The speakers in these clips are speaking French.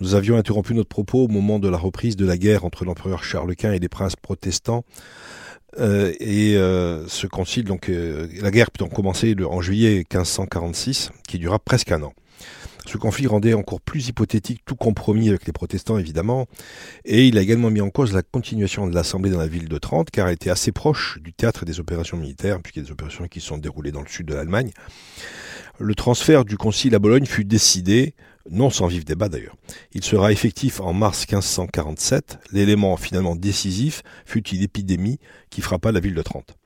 Nous avions interrompu notre propos au moment de la reprise de la guerre entre l'empereur Charles Quint et les princes protestants. Euh, et euh, ce concile, donc euh, la guerre peut commencer en juillet 1546, qui dura presque un an. Ce conflit rendait encore plus hypothétique tout compromis avec les protestants, évidemment, et il a également mis en cause la continuation de l'Assemblée dans la ville de Trente, car elle était assez proche du théâtre des opérations militaires, puisqu'il y a des opérations qui sont déroulées dans le sud de l'Allemagne. Le transfert du concile à Bologne fut décidé, non sans vif débat d'ailleurs. Il sera effectif en mars 1547. L'élément finalement décisif fut une épidémie qui frappa la ville de Trente.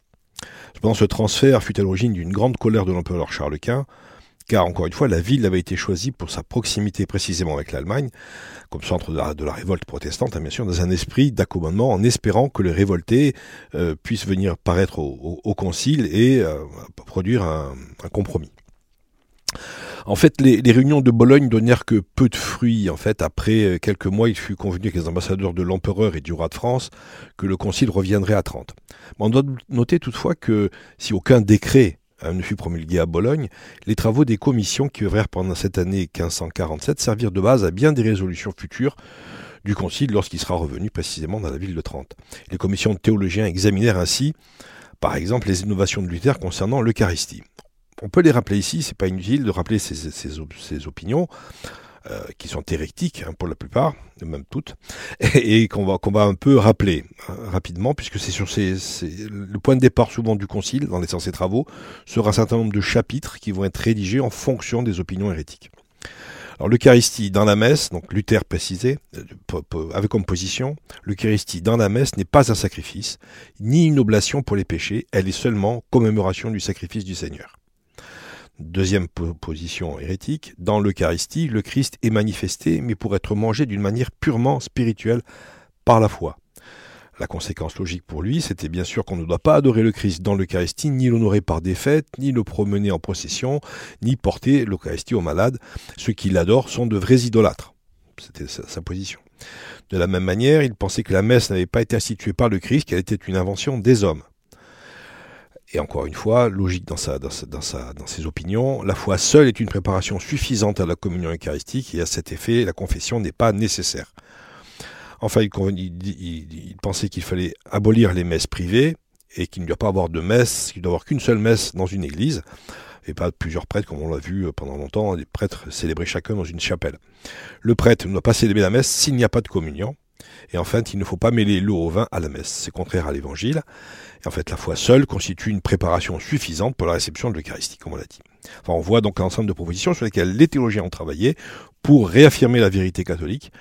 Cependant, ce transfert fut à l'origine d'une grande colère de l'empereur Charles Quint, car encore une fois, la ville avait été choisie pour sa proximité précisément avec l'Allemagne, comme centre de la, révolte protestante, hein, bien sûr, dans un esprit d'accommodement, en espérant que les révoltés euh, puissent venir paraître au, concile et euh, produire un, compromis. En fait, les, réunions de Bologne donnèrent que peu de fruits. En fait, après euh, quelques mois, il fut convenu avec les ambassadeurs de l'empereur et du roi de France que le concile reviendrait à Trente. On doit noter toutefois que si aucun décret Hein, ne fut promulgué à Bologne, les travaux des commissions qui œuvrèrent pendant cette année 1547 servirent de base à bien des résolutions futures du Concile lorsqu'il sera revenu précisément dans la ville de Trente. Les commissions de théologiens examinèrent ainsi, par exemple, les innovations de Luther concernant l'Eucharistie. On peut les rappeler ici, c'est pas inutile de rappeler ces opinions. Euh, qui sont hérétiques hein, pour la plupart, même toutes, et, qu'on va, un peu rappeler hein, rapidement, puisque c'est sur ces, le point de départ souvent du concile, dans les sens travaux, sera un certain nombre de chapitres qui vont être rédigés en fonction des opinions hérétiques. Alors l'Eucharistie dans la messe, donc Luther précisé, euh, avec comme position, l'Eucharistie dans la messe n'est pas un sacrifice, ni une oblation pour les péchés, elle est seulement commémoration du sacrifice du Seigneur. Deuxième position hérétique, dans l'Eucharistie, le Christ est manifesté, mais pour être mangé d'une manière purement spirituelle par la foi. La conséquence logique pour lui, c'était bien sûr qu'on ne doit pas adorer le Christ dans l'Eucharistie, ni l'honorer par des fêtes, ni le promener en procession, ni porter l'Eucharistie aux malades. Ceux qui l'adorent sont de vrais idolâtres. C'était sa, position. De la même manière, il pensait que la messe n'avait pas été instituée par le Christ, qu'elle était une invention des hommes. Et encore une fois, logique dans, sa, dans, sa, dans ses opinions, la foi seule est une préparation suffisante à la communion eucharistique et à cet effet, la confession n'est pas nécessaire. Enfin, il, il, il pensait qu'il fallait abolir les messes privées et qu'il ne doit pas avoir de messe, qu'il doit avoir qu'une seule messe dans une église et pas plusieurs prêtres comme on l'a vu pendant longtemps, les prêtres célébraient chacun dans une chapelle. Le prêtre ne doit pas célébrer la messe s'il n'y a pas de communion. Et enfin, il ne faut pas mêler l'eau au vin à la messe. C'est contraire à l'évangile. En fait, la foi seule constitue une préparation suffisante pour la réception de l'Eucharistie, comme on l'a dit. On voit donc un ensemble de propositions sur lesquelles les théologiens ont travaillé pour réaffirmer la vérité catholique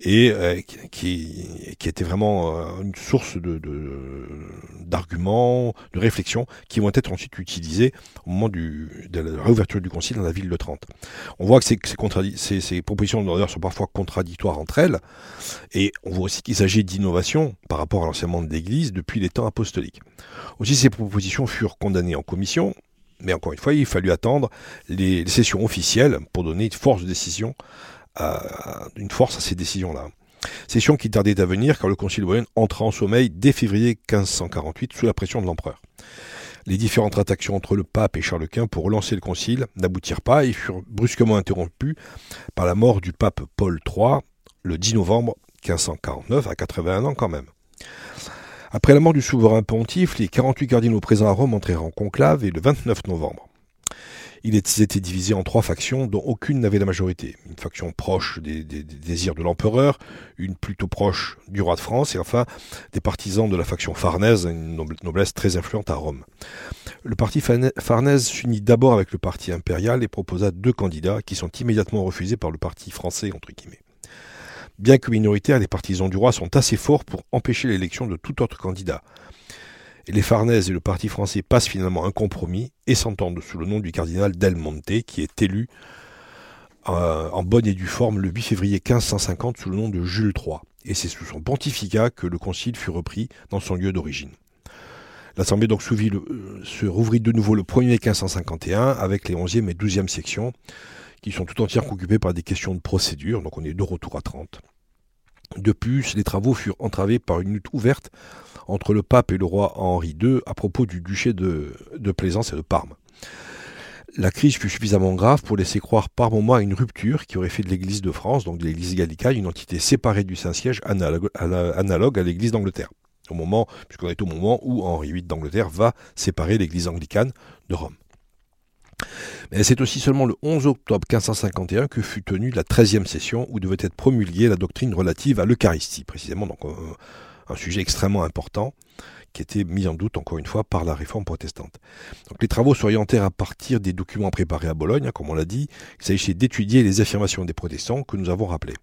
et euh, qui, qui était vraiment euh, une source d'arguments, de, réflexions qui vont être ensuite utilisés au moment de la réouverture du concile dans la ville de Trente. On voit que ces, propositions d'ailleurs sont parfois contradictoires entre elles et on voit aussi qu'il s'agit d'innovation par rapport à l'enseignement de l'Église depuis les temps apostoliques. Aussi ces propositions furent condamnées en commission mais encore une fois, il fallut attendre les, sessions officielles pour donner une force de décision, à, ces décisions-là. Sessions qui tardaient à venir car le Concile de entra en sommeil dès février 1548 sous la pression de l'empereur. Les différentes tractations entre le pape et Charles Quint pour relancer le concile n'aboutirent pas et furent brusquement interrompues par la mort du pape Paul III le 10 novembre 1549, à 81 ans quand même. Après la mort du souverain pontife, les 48 cardinaux présents à Rome entrèrent en conclave et le 29 novembre. Ils étaient divisés en trois factions dont aucune n'avait la majorité. Une faction proche des, désirs de l'empereur, une plutôt proche du roi de France et enfin des partisans de la faction farnaise, une noblesse très influente à Rome. Le parti farnaise s'unit d'abord avec le parti impérial et proposa deux candidats qui sont immédiatement refusés par le parti français entre guillemets. Bien que minoritaires, les partisans du roi sont assez forts pour empêcher l'élection de tout autre candidat. Les Farnèses et le parti français passent finalement un compromis et s'entendent sous le nom du cardinal Del Monte, qui est élu euh, en bonne et due forme le 8 février 1550 sous le nom de Jules III. Et c'est sous son pontificat que le concile fut repris dans son lieu d'origine. L'Assemblée donc euh, se rouvrit de nouveau le 1er mai 1551 avec les 11e et 12e sections qui sont tout entières occupées par des questions de procédure, donc on est de retour à 30. De plus, les travaux furent entravés par une lutte ouverte entre le pape et le roi Henri II à propos du duché de, Plaisance et de Parme. La crise fut suffisamment grave pour laisser croire par moments à une rupture qui aurait fait de l'Église de France, donc de l'Église gallicale, une entité séparée du Saint-Siège analogue à l'Église d'Angleterre. Au moment, puisqu'on est au moment où Henri VIII d'Angleterre va séparer l'Église anglicane de Rome. Mais c'est aussi seulement le 11 octobre 1551 que fut tenue la 13e session où devait être promulguée la doctrine relative à l'Eucharistie, précisément donc euh, un sujet extrêmement important qui était mis en doute encore une fois par la réforme protestante. Les travaux s'orientèrent à partir des documents préparés à Bologne, hein, comme on l'a dit. Il s'agissait d'étudier les affirmations des protestants que nous avons rappelées.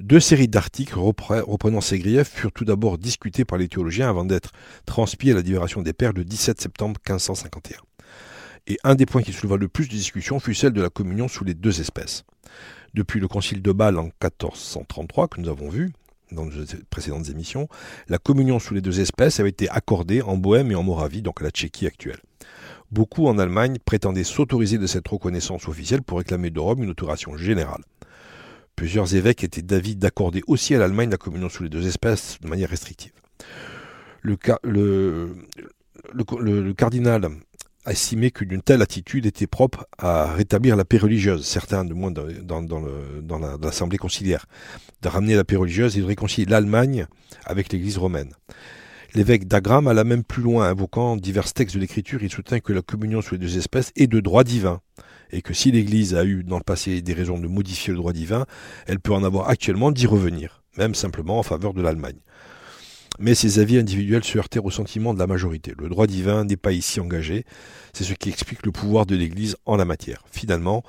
Deux séries d'articles reprenant ces griefs furent tout d'abord discutés par les théologiens avant d'être transmis à la libération des pères le 17 septembre 1551. Et un des points qui souleva le plus de discussion fut celle de la communion sous les deux espèces. Depuis le concile de Bâle en 1433, que nous avons vu, dans nos précédentes émissions, la communion sous les deux espèces avait été accordée en Bohême et en Moravie, donc à la Tchéquie actuelle. Beaucoup en Allemagne prétendaient s'autoriser de cette reconnaissance officielle pour réclamer de Rome une autorisation générale. Plusieurs évêques étaient d'avis d'accorder aussi à l'Allemagne la communion sous les deux espèces de manière restrictive. Le cardinal a estimé qu'une telle attitude était propre à rétablir la paix religieuse, certains de moins dans, l'Assemblée conciliaire, de ramener la paix religieuse et de réconcilier l'Allemagne avec l'Église romaine. L'évêque d'Agram alla même plus loin, invoquant divers textes de l'Écriture, il soutint que la communion sous les deux espèces est de droit divin, et que si l'Église a eu dans le passé des raisons de modifier le droit divin, elle peut en avoir actuellement d'y revenir, même simplement en faveur de l'Allemagne mais ces avis individuels se heurtèrent au sentiment de la majorité. Le droit divin n'est pas ici engagé, c'est ce qui explique le pouvoir de l'Église en la matière. Finalement,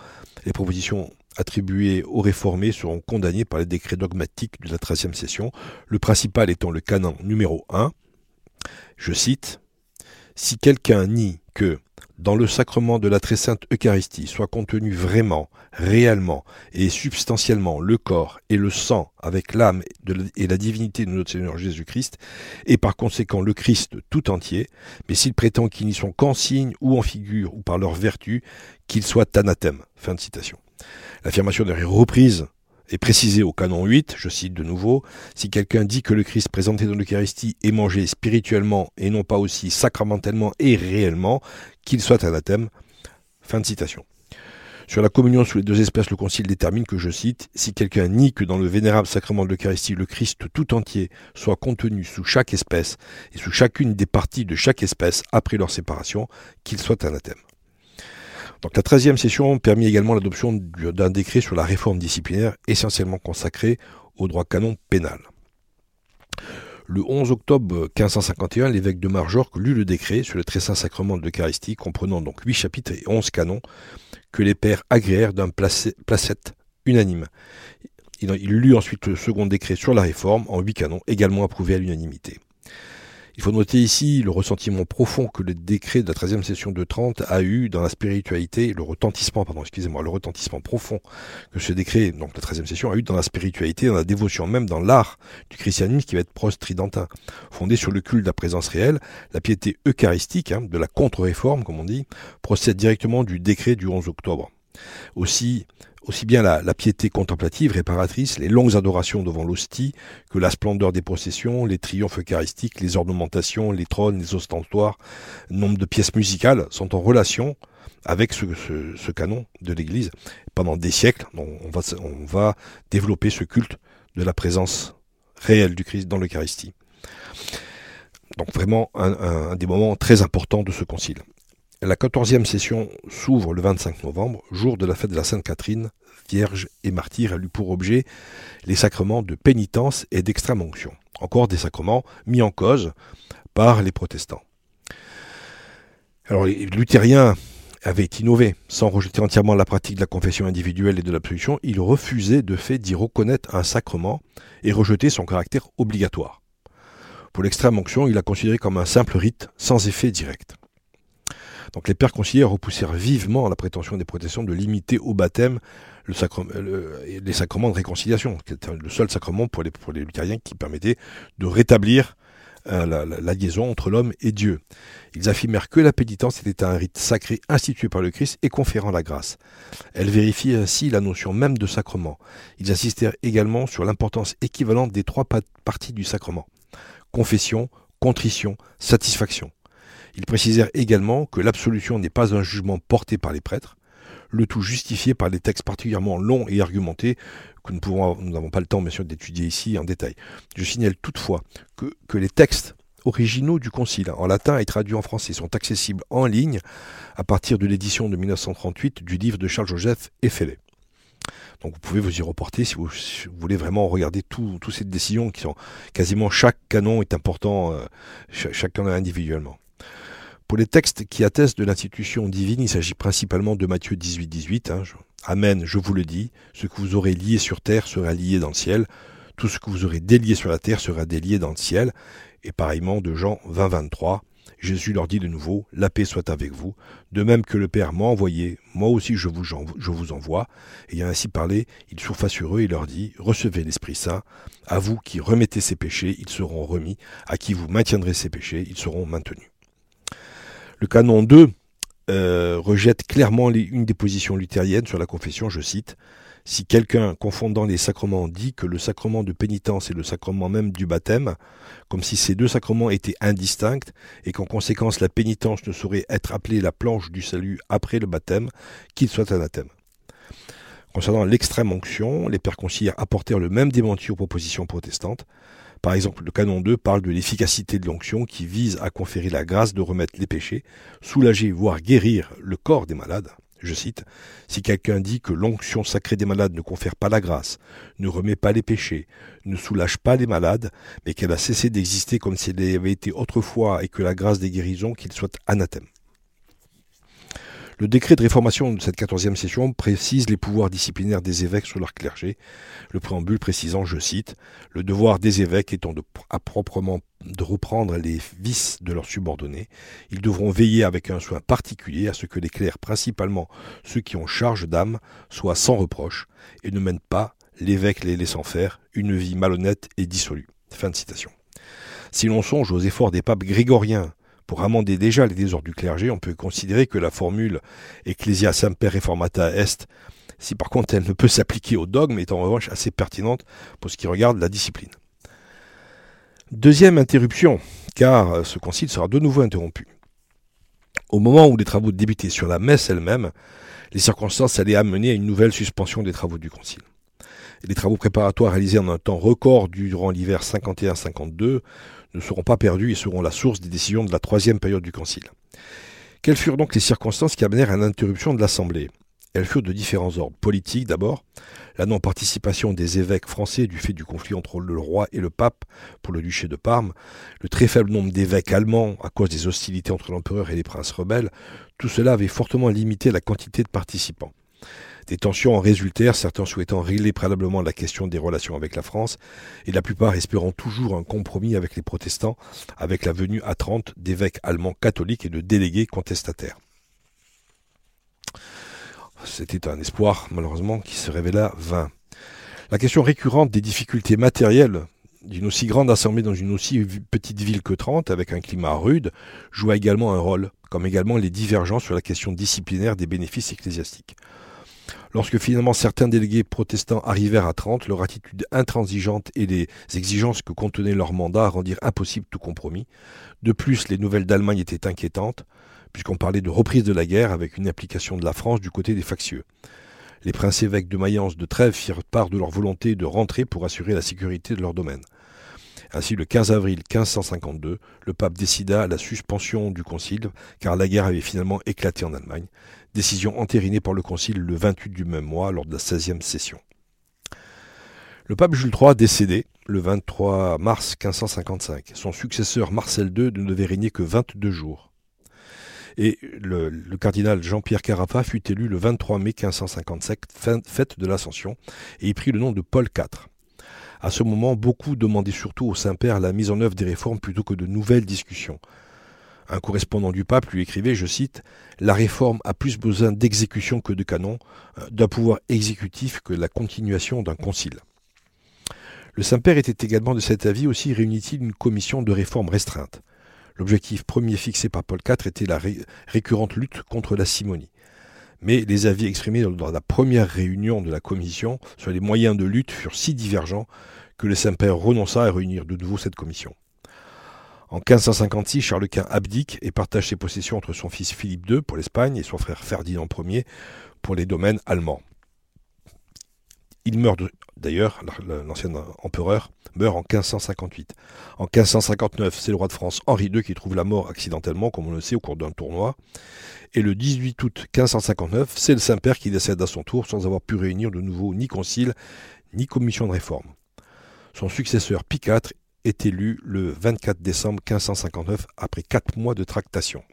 les propositions attribuées aux réformés seront condamnées par les décrets dogmatiques de la 13e session, le principal étant le canon numéro 1. Je cite Si quelqu'un nie que dans le sacrement de la très sainte Eucharistie soit contenu vraiment, réellement et substantiellement le corps et le sang avec l'âme et la divinité de notre Seigneur Jésus-Christ, et par conséquent le Christ tout entier, mais s'il prétend qu'ils n'y sont qu'en signe ou en figure ou par leur vertu, qu'ils soient anathème. Fin de citation. L'affirmation est reprise et précisé au canon 8, je cite de nouveau, si quelqu'un dit que le Christ présenté dans l'Eucharistie est mangé spirituellement et non pas aussi sacramentellement et réellement, qu'il soit anathème. Fin de citation. Sur la communion sous les deux espèces, le Concile détermine que, je cite, si quelqu'un nie que dans le vénérable sacrement de l'Eucharistie, le Christ tout entier soit contenu sous chaque espèce et sous chacune des parties de chaque espèce après leur séparation, qu'il soit anathème. La 13e session permit également l'adoption d'un décret sur la réforme disciplinaire essentiellement consacré au droit canon pénal. Le 11 octobre 1551, l'évêque de Marjorque lut le décret sur le très saint sacrement de l'Eucharistie, comprenant donc 8 chapitres et 11 canons, que les pères agréèrent d'un placette unanime. Il, lut ensuite le second décret sur la réforme en 8 canons, également approuvés à l'unanimité. Il faut noter ici le ressentiment profond que le décret de la 13e session de Trente a eu dans la spiritualité, le retentissement, pardon, excusez-moi, le retentissement profond que ce décret, donc la 13e session, a eu dans la spiritualité, dans la dévotion, même dans l'art du christianisme qui va être proche-tridentin, fondé sur le culte de la présence réelle, la piété eucharistique, hein, de la contre-réforme, comme on dit, procède directement du décret du 11 octobre. Aussi, aussi bien la, piété contemplative, réparatrice, les longues adorations devant l'hostie, que la splendeur des processions, les triomphes eucharistiques, les ornementations, les trônes, les ostentoires, nombre de pièces musicales sont en relation avec ce, canon de l'Église. Pendant des siècles, on va, on va développer ce culte de la présence réelle du Christ dans l'Eucharistie. Donc vraiment un des moments très importants de ce concile. La quatorzième session s'ouvre le 25 novembre, jour de la fête de la Sainte Catherine, vierge et martyre. Elle eut pour objet les sacrements de pénitence et d'extrême-onction. Encore des sacrements mis en cause par les protestants. Alors les luthériens avaient innové. Sans rejeter entièrement la pratique de la confession individuelle et de l'absolution, ils refusaient de fait d'y reconnaître un sacrement et rejetaient son caractère obligatoire. Pour l'extrême onction, il la considéré comme un simple rite sans effet direct. Donc les pères conciliaires repoussèrent vivement la prétention des protestants de limiter au baptême les sacrements de réconciliation, qui était le seul sacrement pour les, luthériens qui permettait de rétablir euh, la, liaison entre l'homme et Dieu. Ils affirmèrent que la pénitence était un rite sacré institué par le Christ et conférant la grâce. Elle vérifie ainsi la notion même de sacrement. Ils insistèrent également sur l'importance équivalente des trois parties du sacrement confession, contrition, satisfaction. Ils précisèrent également que l'absolution n'est pas un jugement porté par les prêtres, le tout justifié par des textes particulièrement longs et argumentés que nous n'avons pas le temps, bien d'étudier ici en détail. Je signale toutefois que, les textes originaux du Concile, en latin et traduits en français, sont accessibles en ligne à partir de l'édition de 1938 du livre de Charles-Joseph Effelet. Donc vous pouvez vous y reporter si vous, voulez vraiment regarder toutes ces décisions qui sont quasiment chaque canon est important, euh, chaque canon individuellement. Pour les textes qui attestent de l'institution divine, il s'agit principalement de Matthieu 18, 18. Hein, Amen, je vous le dis, ce que vous aurez lié sur terre sera lié dans le ciel, tout ce que vous aurez délié sur la terre sera délié dans le ciel. Et pareillement de Jean 20, 23. Jésus leur dit de nouveau, La paix soit avec vous. De même que le Père m'a envoyé, moi aussi je vous, envoie. Ayant ainsi parlé, il souffla sur eux et leur dit, Recevez l'Esprit Saint. À vous qui remettez ces péchés, ils seront remis. À qui vous maintiendrez ces péchés, ils seront maintenus. Le canon 2 euh, rejette clairement une des positions luthériennes sur la confession, je cite, si quelqu'un, confondant les sacrements, dit que le sacrement de pénitence est le sacrement même du baptême, comme si ces deux sacrements étaient indistincts, et qu'en conséquence la pénitence ne saurait être appelée la planche du salut après le baptême, qu'il soit anathème. Concernant l'extrême onction, les pères conciliaires apportèrent le même démenti aux propositions protestantes. Par exemple, le canon 2 parle de l'efficacité de l'onction qui vise à conférer la grâce de remettre les péchés, soulager, voire guérir le corps des malades. Je cite, Si quelqu'un dit que l'onction sacrée des malades ne confère pas la grâce, ne remet pas les péchés, ne soulage pas les malades, mais qu'elle a cessé d'exister comme si elle avait été autrefois et que la grâce des guérisons, qu'il soit anathème. Le décret de réformation de cette quatorzième session précise les pouvoirs disciplinaires des évêques sur leur clergé, le préambule précisant, je cite, le devoir des évêques étant à proprement de reprendre les vices de leurs subordonnés, ils devront veiller avec un soin particulier à ce que les clercs, principalement ceux qui ont charge d'âme, soient sans reproche et ne mènent pas, l'évêque les laissant faire, une vie malhonnête et dissolue. Fin de citation. Si l'on songe aux efforts des papes grégoriens pour amender déjà les désordres du clergé, on peut considérer que la formule Ecclesia Semper Reformata Est, si par contre elle ne peut s'appliquer au dogme, est en revanche assez pertinente pour ce qui regarde la discipline. Deuxième interruption, car ce concile sera de nouveau interrompu. Au moment où les travaux débutaient sur la messe elle-même, les circonstances allaient amener à une nouvelle suspension des travaux du concile. les travaux préparatoires réalisés en un temps record durant l'hiver 51-52 ne seront pas perdus et seront la source des décisions de la troisième période du Concile. Quelles furent donc les circonstances qui amenèrent à l'interruption de l'Assemblée? Elles furent de différents ordres. Politiques d'abord, la non-participation des évêques français du fait du conflit entre le roi et le pape pour le duché de Parme, le très faible nombre d'évêques allemands à cause des hostilités entre l'empereur et les princes rebelles, tout cela avait fortement limité la quantité de participants. Des tensions en résultèrent, certains souhaitant régler préalablement la question des relations avec la France, et la plupart espérant toujours un compromis avec les protestants, avec la venue à Trente d'évêques allemands catholiques et de délégués contestataires. C'était un espoir, malheureusement, qui se révéla vain. La question récurrente des difficultés matérielles d'une aussi grande assemblée dans une aussi petite ville que Trente, avec un climat rude, joua également un rôle, comme également les divergences sur la question disciplinaire des bénéfices ecclésiastiques. Lorsque finalement certains délégués protestants arrivèrent à Trente, leur attitude intransigeante et les exigences que contenait leur mandat rendirent impossible tout compromis. De plus, les nouvelles d'Allemagne étaient inquiétantes, puisqu'on parlait de reprise de la guerre avec une implication de la France du côté des factieux. Les princes évêques de Mayence de Trèves firent part de leur volonté de rentrer pour assurer la sécurité de leur domaine. Ainsi, le 15 avril 1552, le pape décida la suspension du concile, car la guerre avait finalement éclaté en Allemagne décision entérinée par le Concile le 28 du même mois lors de la 16e session. Le pape Jules III décédé le 23 mars 1555. Son successeur Marcel II ne devait régner que 22 jours. Et le, cardinal Jean-Pierre Carafa fut élu le 23 mai 1557, fête de l'Ascension, et y prit le nom de Paul IV. À ce moment, beaucoup demandaient surtout au Saint-Père la mise en œuvre des réformes plutôt que de nouvelles discussions. Un correspondant du pape lui écrivait, je cite, La réforme a plus besoin d'exécution que de canon, euh, d'un pouvoir exécutif que la continuation d'un concile. Le Saint-Père était également de cet avis aussi réunit-il une commission de réforme restreinte. L'objectif premier fixé par Paul IV était la récurrente lutte contre la simonie. Mais les avis exprimés dans la première réunion de la commission sur les moyens de lutte furent si divergents que le Saint-Père renonça à réunir de nouveau cette commission. En 1556, Charles Quint abdique et partage ses possessions entre son fils Philippe II pour l'Espagne et son frère Ferdinand Ier pour les domaines allemands. Il meurt d'ailleurs, l'ancien empereur meurt en 1558. En 1559, c'est le roi de France Henri II qui trouve la mort accidentellement, comme on le sait, au cours d'un tournoi. Et le 18 août 1559, c'est le Saint-Père qui décède à son tour sans avoir pu réunir de nouveau ni concile ni commission de réforme. Son successeur Pie est élu le 24 décembre 1559 après quatre mois de tractation.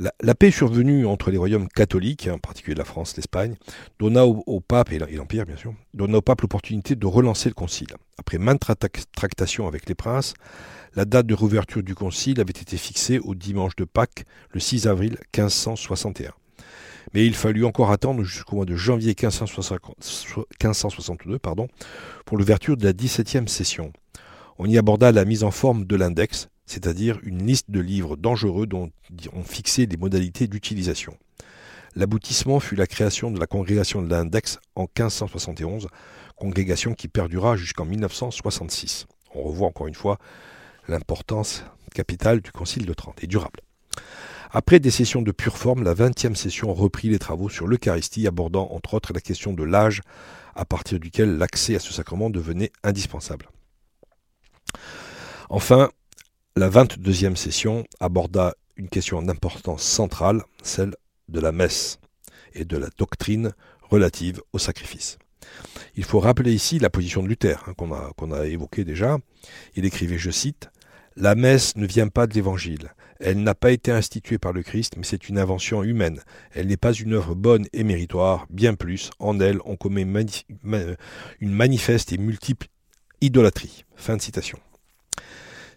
La, paix survenue entre les royaumes catholiques, en particulier la France, l'Espagne, donna au, pape, et l'Empire bien sûr, donna au pape l'opportunité de relancer le concile. Après maintes tractations avec les princes, la date de réouverture du concile avait été fixée au dimanche de Pâques, le 6 avril 1561. Mais il fallut encore attendre jusqu'au mois de janvier 1562 pardon, pour l'ouverture de la 17e session. On y aborda la mise en forme de l'index, c'est-à-dire une liste de livres dangereux dont on fixait les modalités d'utilisation. L'aboutissement fut la création de la congrégation de l'index en 1571, congrégation qui perdura jusqu'en 1966. On revoit encore une fois l'importance capitale du Concile de Trente et durable. Après des sessions de pure forme, la 20e session reprit les travaux sur l'Eucharistie, abordant entre autres la question de l'âge à partir duquel l'accès à ce sacrement devenait indispensable. Enfin, la 22e session aborda une question d'importance centrale, celle de la messe et de la doctrine relative au sacrifice. Il faut rappeler ici la position de Luther, hein, qu'on a, qu'on a évoquée déjà. Il écrivait, je cite, La messe ne vient pas de l'Évangile. Elle n'a pas été instituée par le Christ, mais c'est une invention humaine. Elle n'est pas une œuvre bonne et méritoire. Bien plus, en elle, on commet une manifeste et multiple idolâtrie. Fin de citation.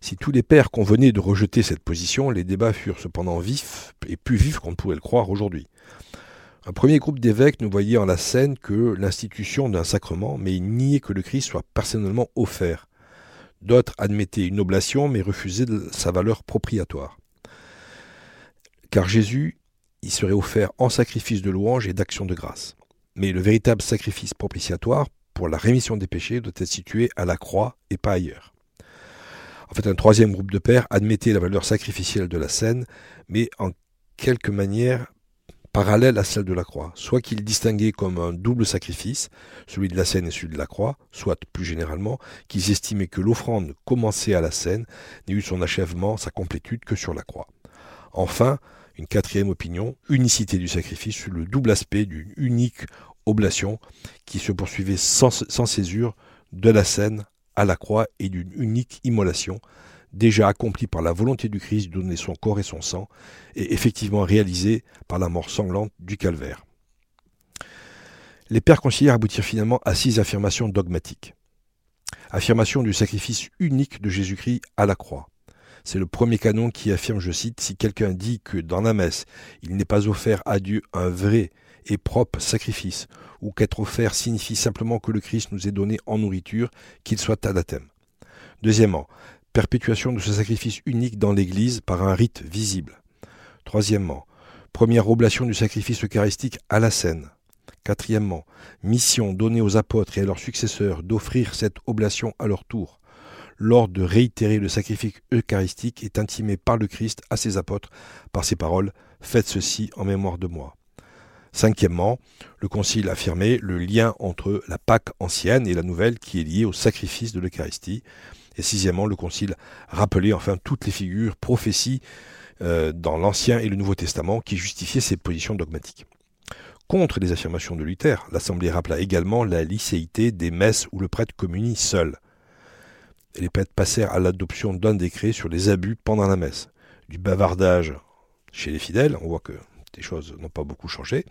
Si tous les pères convenaient de rejeter cette position, les débats furent cependant vifs et plus vifs qu'on ne pouvait le croire aujourd'hui. Un premier groupe d'évêques ne voyait en la scène que l'institution d'un sacrement, mais ils niaient que le Christ soit personnellement offert. D'autres admettaient une oblation, mais refusaient sa valeur propriatoire. Car Jésus y serait offert en sacrifice de louange et d'action de grâce. Mais le véritable sacrifice propitiatoire pour la rémission des péchés doit être situé à la croix et pas ailleurs. En fait, un troisième groupe de pères admettait la valeur sacrificielle de la scène, mais en quelque manière parallèle à celle de la croix, soit qu'ils distinguaient comme un double sacrifice, celui de la scène et celui de la croix, soit plus généralement qu'ils estimaient que l'offrande commencée à la scène n'ait eu son achèvement, sa complétude que sur la croix. Enfin, une quatrième opinion, unicité du sacrifice sur le double aspect d'une unique oblation qui se poursuivait sans, sans césure de la scène à la croix et d'une unique immolation, déjà accomplie par la volonté du Christ de donner son corps et son sang, et effectivement réalisée par la mort sanglante du calvaire. Les pères conciliaires aboutirent finalement à six affirmations dogmatiques. Affirmation du sacrifice unique de Jésus-Christ à la croix. C'est le premier canon qui affirme, je cite, si quelqu'un dit que dans la messe, il n'est pas offert à Dieu un vrai et propre sacrifice, ou qu'être offert signifie simplement que le Christ nous est donné en nourriture, qu'il soit anathème. Deuxièmement, perpétuation de ce sacrifice unique dans l'Église par un rite visible. Troisièmement, première oblation du sacrifice eucharistique à la scène. Quatrièmement, mission donnée aux apôtres et à leurs successeurs d'offrir cette oblation à leur tour. L'ordre de réitérer le sacrifice eucharistique est intimé par le Christ à ses apôtres par ces paroles Faites ceci en mémoire de moi. Cinquièmement, le Concile affirmait le lien entre la Pâque ancienne et la nouvelle qui est liée au sacrifice de l'Eucharistie. Et sixièmement, le Concile rappelait enfin toutes les figures, prophéties euh, dans l'Ancien et le Nouveau Testament qui justifiaient ces positions dogmatiques. Contre les affirmations de Luther, l'Assemblée rappela également la licéité des messes où le prêtre communie seul. les prêtres passèrent à l'adoption d'un décret sur les abus pendant la messe. Du bavardage chez les fidèles, on voit que les choses n'ont pas beaucoup changé,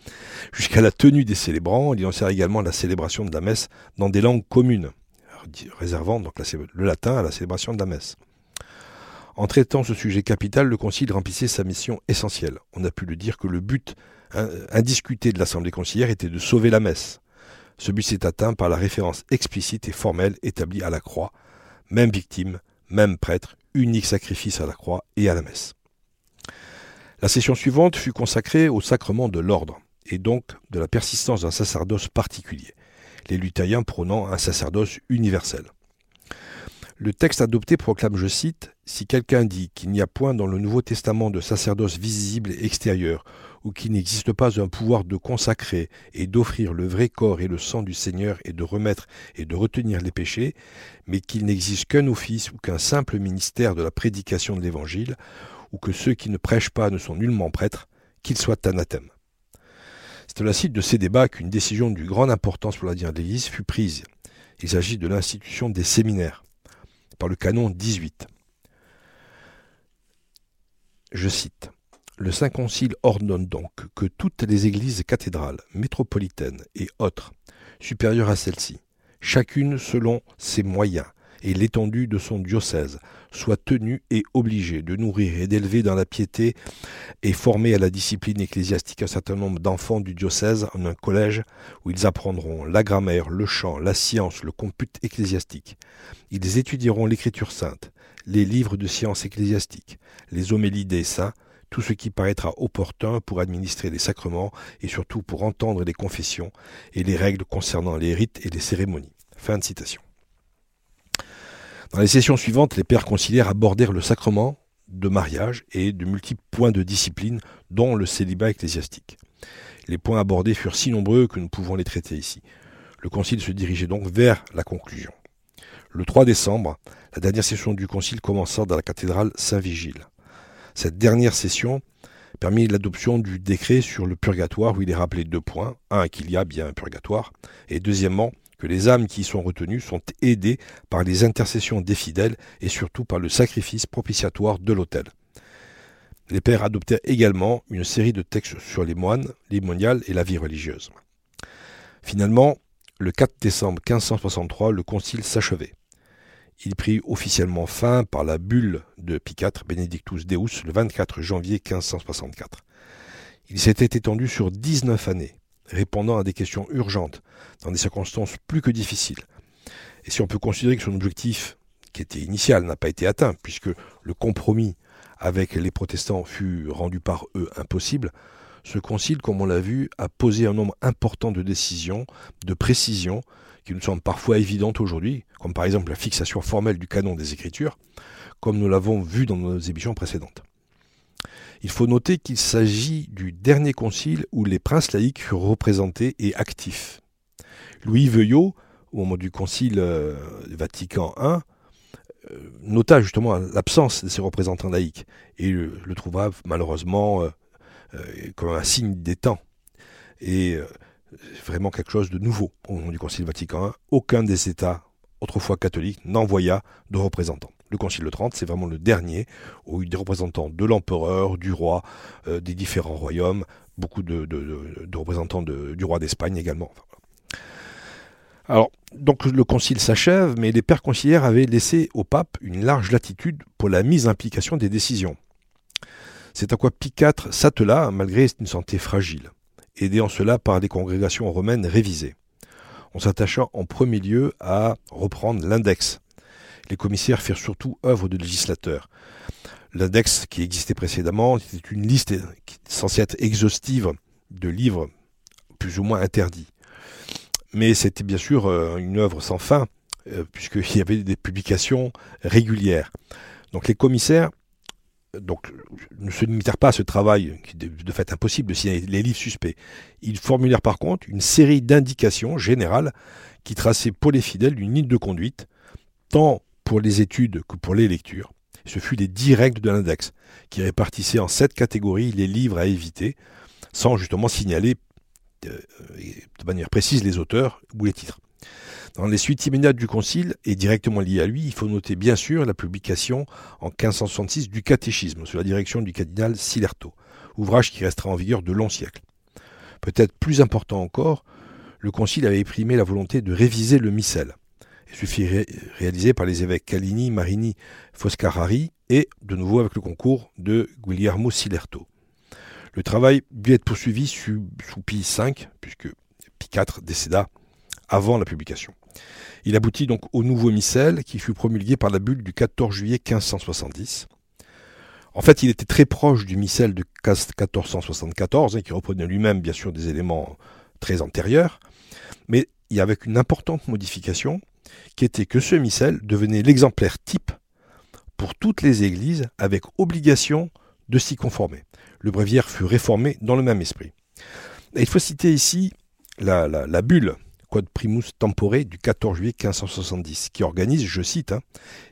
jusqu'à la tenue des célébrants. Il sert également la célébration de la messe dans des langues communes, réservant le latin à la célébration de la messe. En traitant ce sujet capital, le Concile remplissait sa mission essentielle. On a pu le dire que le but indiscuté de l'Assemblée conciliaire était de sauver la messe. Ce but s'est atteint par la référence explicite et formelle établie à la croix, même victime, même prêtre, unique sacrifice à la croix et à la messe. La session suivante fut consacrée au sacrement de l'ordre, et donc de la persistance d'un sacerdoce particulier, les luthériens prônant un sacerdoce universel. Le texte adopté proclame, je cite, Si quelqu'un dit qu'il n'y a point dans le Nouveau Testament de sacerdoce visible et extérieur, ou qu'il n'existe pas un pouvoir de consacrer et d'offrir le vrai corps et le sang du Seigneur et de remettre et de retenir les péchés, mais qu'il n'existe qu'un office ou qu'un simple ministère de la prédication de l'Évangile, ou que ceux qui ne prêchent pas ne sont nullement prêtres, qu'ils soient anathèmes. C'est à la suite de ces débats qu'une décision de grande importance pour l'avenir de l'Église fut prise. Il s'agit de l'institution des séminaires, par le canon 18. Je cite. Le Saint Concile ordonne donc que toutes les églises cathédrales, métropolitaines et autres, supérieures à celles-ci, chacune selon ses moyens et l'étendue de son diocèse, soient tenues et obligées de nourrir et d'élever dans la piété et former à la discipline ecclésiastique un certain nombre d'enfants du diocèse en un collège où ils apprendront la grammaire, le chant, la science, le compute ecclésiastique. Ils étudieront l'écriture sainte, les livres de science ecclésiastique, les homélies des saints, tout ce qui paraîtra opportun pour administrer les sacrements et surtout pour entendre les confessions et les règles concernant les rites et les cérémonies. Fin de citation. Dans les sessions suivantes, les pères conciliaires abordèrent le sacrement de mariage et de multiples points de discipline, dont le célibat ecclésiastique. Les points abordés furent si nombreux que nous pouvons les traiter ici. Le concile se dirigeait donc vers la conclusion. Le 3 décembre, la dernière session du concile commença dans la cathédrale Saint-Vigile. Cette dernière session permit l'adoption du décret sur le purgatoire où il est rappelé deux points. Un, qu'il y a bien un purgatoire, et deuxièmement, les âmes qui y sont retenues sont aidées par les intercessions des fidèles et surtout par le sacrifice propitiatoire de l'autel. Les pères adoptèrent également une série de textes sur les moines, les et la vie religieuse. Finalement, le 4 décembre 1563, le concile s'achevait. Il prit officiellement fin par la bulle de IV, Benedictus Deus, le 24 janvier 1564. Il s'était étendu sur 19 années, répondant à des questions urgentes, dans des circonstances plus que difficiles. Et si on peut considérer que son objectif, qui était initial, n'a pas été atteint, puisque le compromis avec les protestants fut rendu par eux impossible, ce concile, comme on l'a vu, a posé un nombre important de décisions, de précisions, qui nous semblent parfois évidentes aujourd'hui, comme par exemple la fixation formelle du canon des Écritures, comme nous l'avons vu dans nos émissions précédentes. Il faut noter qu'il s'agit du dernier concile où les princes laïcs furent représentés et actifs. Louis Veuillot, au moment du concile euh, Vatican I, euh, nota justement l'absence de ces représentants laïcs et le, trouva malheureusement euh, comme un signe des temps. Et vraiment quelque chose de nouveau au moment du Concile Vatican I. Aucun des États autrefois catholiques n'envoya de représentants. Le Concile de Trente, c'est vraiment le dernier où il y a des représentants de l'empereur, du roi, euh, des différents royaumes, beaucoup de, représentants du roi d'Espagne également. alors, donc le concile s'achève, mais les pères conciliaires avaient laissé au pape une large latitude pour la mise en application des décisions. C'est à quoi Pie IV s'attela, malgré une santé fragile aidé en cela par des congrégations romaines révisées. On s'attacha en premier lieu à reprendre l'index. Les commissaires firent surtout œuvre de législateurs. L'index qui existait précédemment était une liste censée être exhaustive de livres plus ou moins interdits. Mais c'était bien sûr euh, une œuvre sans fin, euh, puisqu'il y avait des publications régulières. Donc les commissaires donc, ne se limitèrent pas à ce travail, qui est de fait impossible de signer les livres suspects. Ils formulèrent par contre une série d'indications générales qui traçaient pour les fidèles une ligne de conduite, tant pour les études que pour les lectures. Ce fut les dix règles de l'index, qui répartissaient en sept catégories les livres à éviter, sans justement signaler euh, de manière précise les auteurs ou les titres. Dans les suites immédiates du Concile et directement liées à lui, il faut noter bien sûr la publication en 1566 du Catéchisme sous la direction du cardinal Silerto, ouvrage qui restera en vigueur de longs siècles. Peut-être plus important encore, le Concile avait exprimé la volonté de réviser le missel. Il fut réalisé par les évêques Calini, Marini, Foscarari et de nouveau avec le concours de Guglielmo Silerto. Le travail dut être poursuivi sous, sous Pie V, puisque Pie IV décéda avant la publication. Il aboutit donc au nouveau missel qui fut promulgué par la bulle du 14 juillet 1570. En fait, il était très proche du missel de 1474, hein, qui reprenait lui-même bien sûr des éléments très antérieurs, mais et avec une importante modification, qui était que ce missel devenait l'exemplaire type pour toutes les églises avec obligation de s'y conformer. Le bréviaire fut réformé dans le même esprit. il faut citer ici la, bulle Quod Primus Tempore du 14 juillet 1570, qui organise, je cite, hein,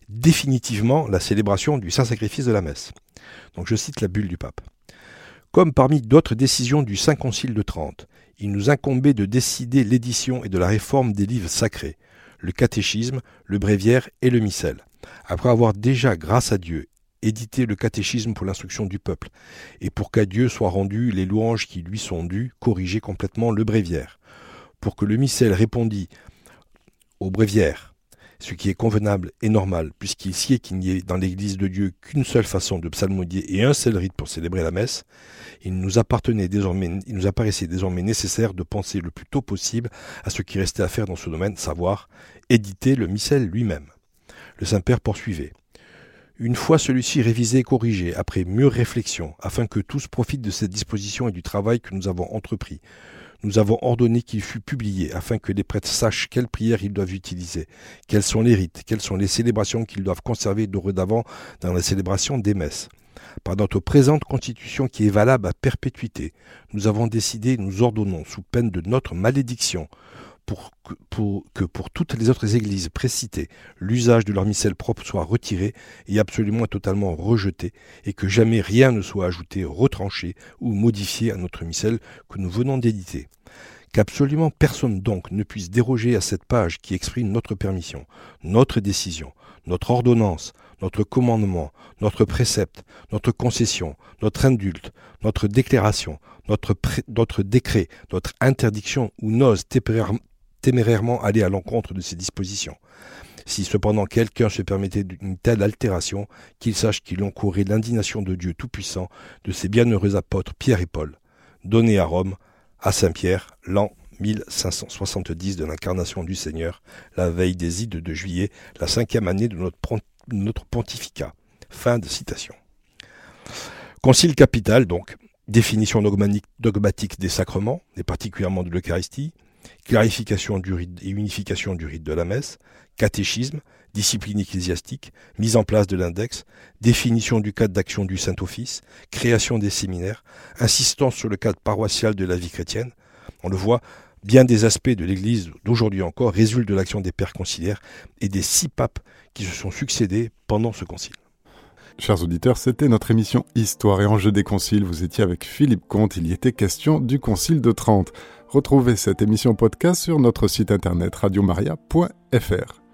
définitivement la célébration du Saint-Sacrifice de la messe. Donc je cite la bulle du pape. Comme parmi d'autres décisions du Saint Concile de Trente, il nous incombait de décider l'édition et de la réforme des livres sacrés, le catéchisme, le bréviaire et le missel. Après avoir déjà, grâce à Dieu, édité le catéchisme pour l'instruction du peuple, et pour qu'à Dieu soient rendues les louanges qui lui sont dues, corriger complètement le bréviaire, pour que le missel répondît au bréviaire, ce qui est convenable et normal, puisqu'il sied qu'il n'y ait dans l'Église de Dieu qu'une seule façon de psalmodier et un seul rite pour célébrer la messe, il nous appartenait désormais, il nous apparaissait désormais nécessaire de penser le plus tôt possible à ce qui restait à faire dans ce domaine, savoir éditer le missel lui-même. Le Saint-Père poursuivait. Une fois celui-ci révisé et corrigé, après mûre réflexion, afin que tous profitent de cette disposition et du travail que nous avons entrepris, nous avons ordonné qu'il fût publié, afin que les prêtres sachent quelles prières ils doivent utiliser, quels sont les rites, quelles sont les célébrations qu'ils doivent conserver dorénavant dans la célébration des messes. Par notre présente constitution qui est valable à perpétuité, nous avons décidé, nous ordonnons, sous peine de notre malédiction, pour que, pour toutes les autres églises précitées, l'usage de leur missel propre soit retiré et absolument totalement rejeté, et que jamais rien ne soit ajouté, retranché ou modifié à notre missel que nous venons d'éditer. Qu'absolument personne donc ne puisse déroger à cette page qui exprime notre permission, notre décision, notre ordonnance, notre commandement, notre précepte, notre concession, notre indulte, notre déclaration, notre, notre décret, notre interdiction ou n'ose témérairement aller à l'encontre de ces dispositions. Si cependant quelqu'un se permettait d'une telle altération, qu'il sache qu'il encourait l'indignation de Dieu Tout-Puissant, de ses bienheureux apôtres Pierre et Paul, donnés à Rome, à Saint-Pierre, l'an 1570 de l'incarnation du Seigneur, la veille des ides de juillet, la cinquième année de notre, notre pontificat. Fin de citation. Concile capital, donc, définition dogmatique des sacrements, et particulièrement de l'Eucharistie, clarification du rite et unification du rite de la messe, catéchisme, discipline ecclésiastique, mise en place de l'index, définition du cadre d'action du Saint-Office, création des séminaires, insistance sur le cadre paroissial de la vie chrétienne. On le voit, bien des aspects de l'Église d'aujourd'hui encore résultent de l'action des pères conciliaires et des six papes qui se sont succédés pendant ce concile. Chers auditeurs, c'était notre émission Histoire et enjeux des conciles. Vous étiez avec Philippe Comte, il y était question du concile de Trente. Retrouvez cette émission podcast sur notre site internet radiomaria.fr.